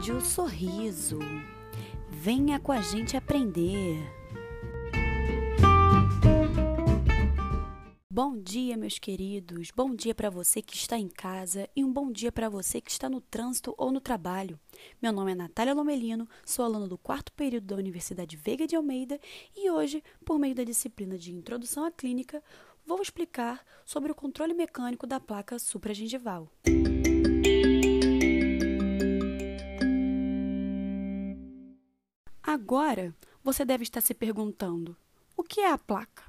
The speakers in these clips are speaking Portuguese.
Rádio Sorriso. Venha com a gente aprender. Bom dia, meus queridos. Bom dia para você que está em casa e um bom dia para você que está no trânsito ou no trabalho. Meu nome é Natália Lomelino, sou aluna do quarto período da Universidade Veiga de Almeida e hoje, por meio da disciplina de Introdução à Clínica, vou explicar sobre o controle mecânico da placa supragengival. Agora, você deve estar se perguntando: o que é a placa?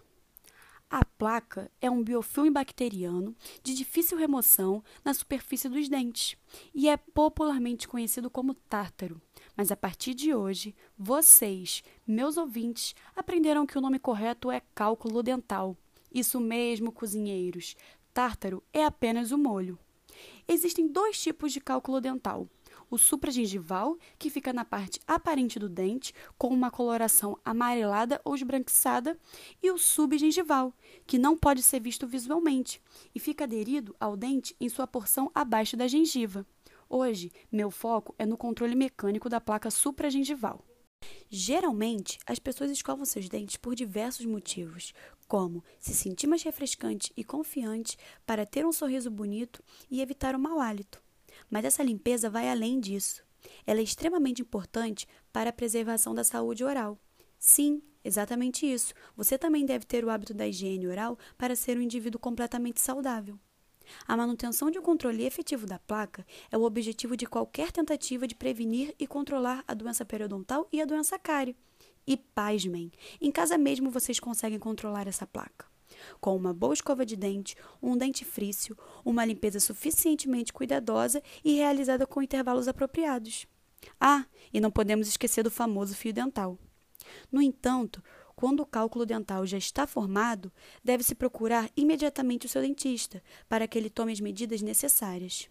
A placa é um biofilme bacteriano de difícil remoção na superfície dos dentes e é popularmente conhecido como tártaro. Mas a partir de hoje, vocês, meus ouvintes, aprenderam que o nome correto é cálculo dental. Isso mesmo, cozinheiros. Tártaro é apenas o molho. Existem dois tipos de cálculo dental o supragengival, que fica na parte aparente do dente, com uma coloração amarelada ou esbranquiçada, e o subgengival, que não pode ser visto visualmente e fica aderido ao dente em sua porção abaixo da gengiva. Hoje, meu foco é no controle mecânico da placa supragengival. Geralmente, as pessoas escovam seus dentes por diversos motivos, como se sentir mais refrescante e confiante para ter um sorriso bonito e evitar o mau hálito. Mas essa limpeza vai além disso. Ela é extremamente importante para a preservação da saúde oral. Sim, exatamente isso. Você também deve ter o hábito da higiene oral para ser um indivíduo completamente saudável. A manutenção de um controle efetivo da placa é o objetivo de qualquer tentativa de prevenir e controlar a doença periodontal e a doença cárie. E pasmem, em casa mesmo vocês conseguem controlar essa placa com uma boa escova de dente, um dentifrício, uma limpeza suficientemente cuidadosa e realizada com intervalos apropriados. Ah, e não podemos esquecer do famoso fio dental. No entanto, quando o cálculo dental já está formado, deve-se procurar imediatamente o seu dentista para que ele tome as medidas necessárias.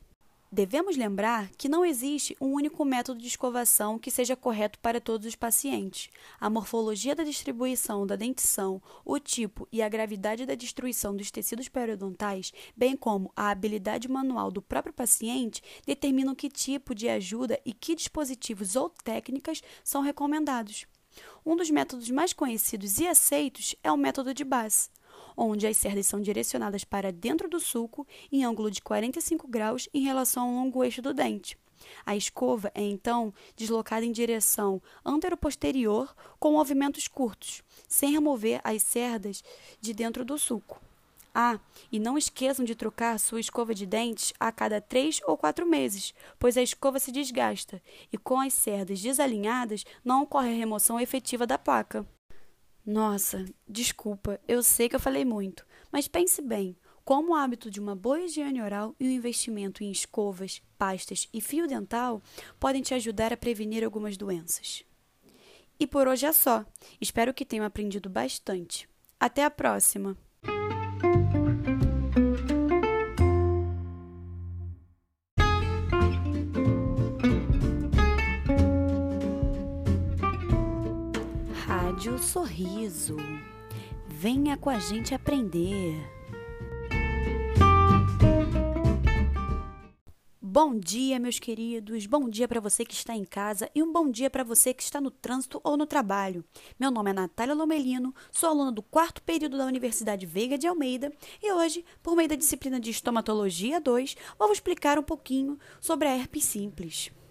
Devemos lembrar que não existe um único método de escovação que seja correto para todos os pacientes. A morfologia da distribuição da dentição, o tipo e a gravidade da destruição dos tecidos periodontais, bem como a habilidade manual do próprio paciente, determinam que tipo de ajuda e que dispositivos ou técnicas são recomendados. Um dos métodos mais conhecidos e aceitos é o método de Bass onde as cerdas são direcionadas para dentro do sulco em ângulo de 45 graus em relação ao longo eixo do dente. A escova é então deslocada em direção antero-posterior com movimentos curtos, sem remover as cerdas de dentro do sulco. Ah, e não esqueçam de trocar sua escova de dentes a cada três ou quatro meses, pois a escova se desgasta e com as cerdas desalinhadas não ocorre a remoção efetiva da placa. Nossa, desculpa, eu sei que eu falei muito, mas pense bem: como o hábito de uma boa higiene oral e o investimento em escovas, pastas e fio dental podem te ajudar a prevenir algumas doenças. E por hoje é só. Espero que tenham aprendido bastante. Até a próxima! Rádio Sorriso. Venha com a gente aprender. Bom dia, meus queridos. Bom dia para você que está em casa e um bom dia para você que está no trânsito ou no trabalho. Meu nome é Natália Lomelino, sou aluna do quarto período da Universidade Veiga de Almeida e hoje, por meio da disciplina de Estomatologia 2, vou explicar um pouquinho sobre a herpes simples.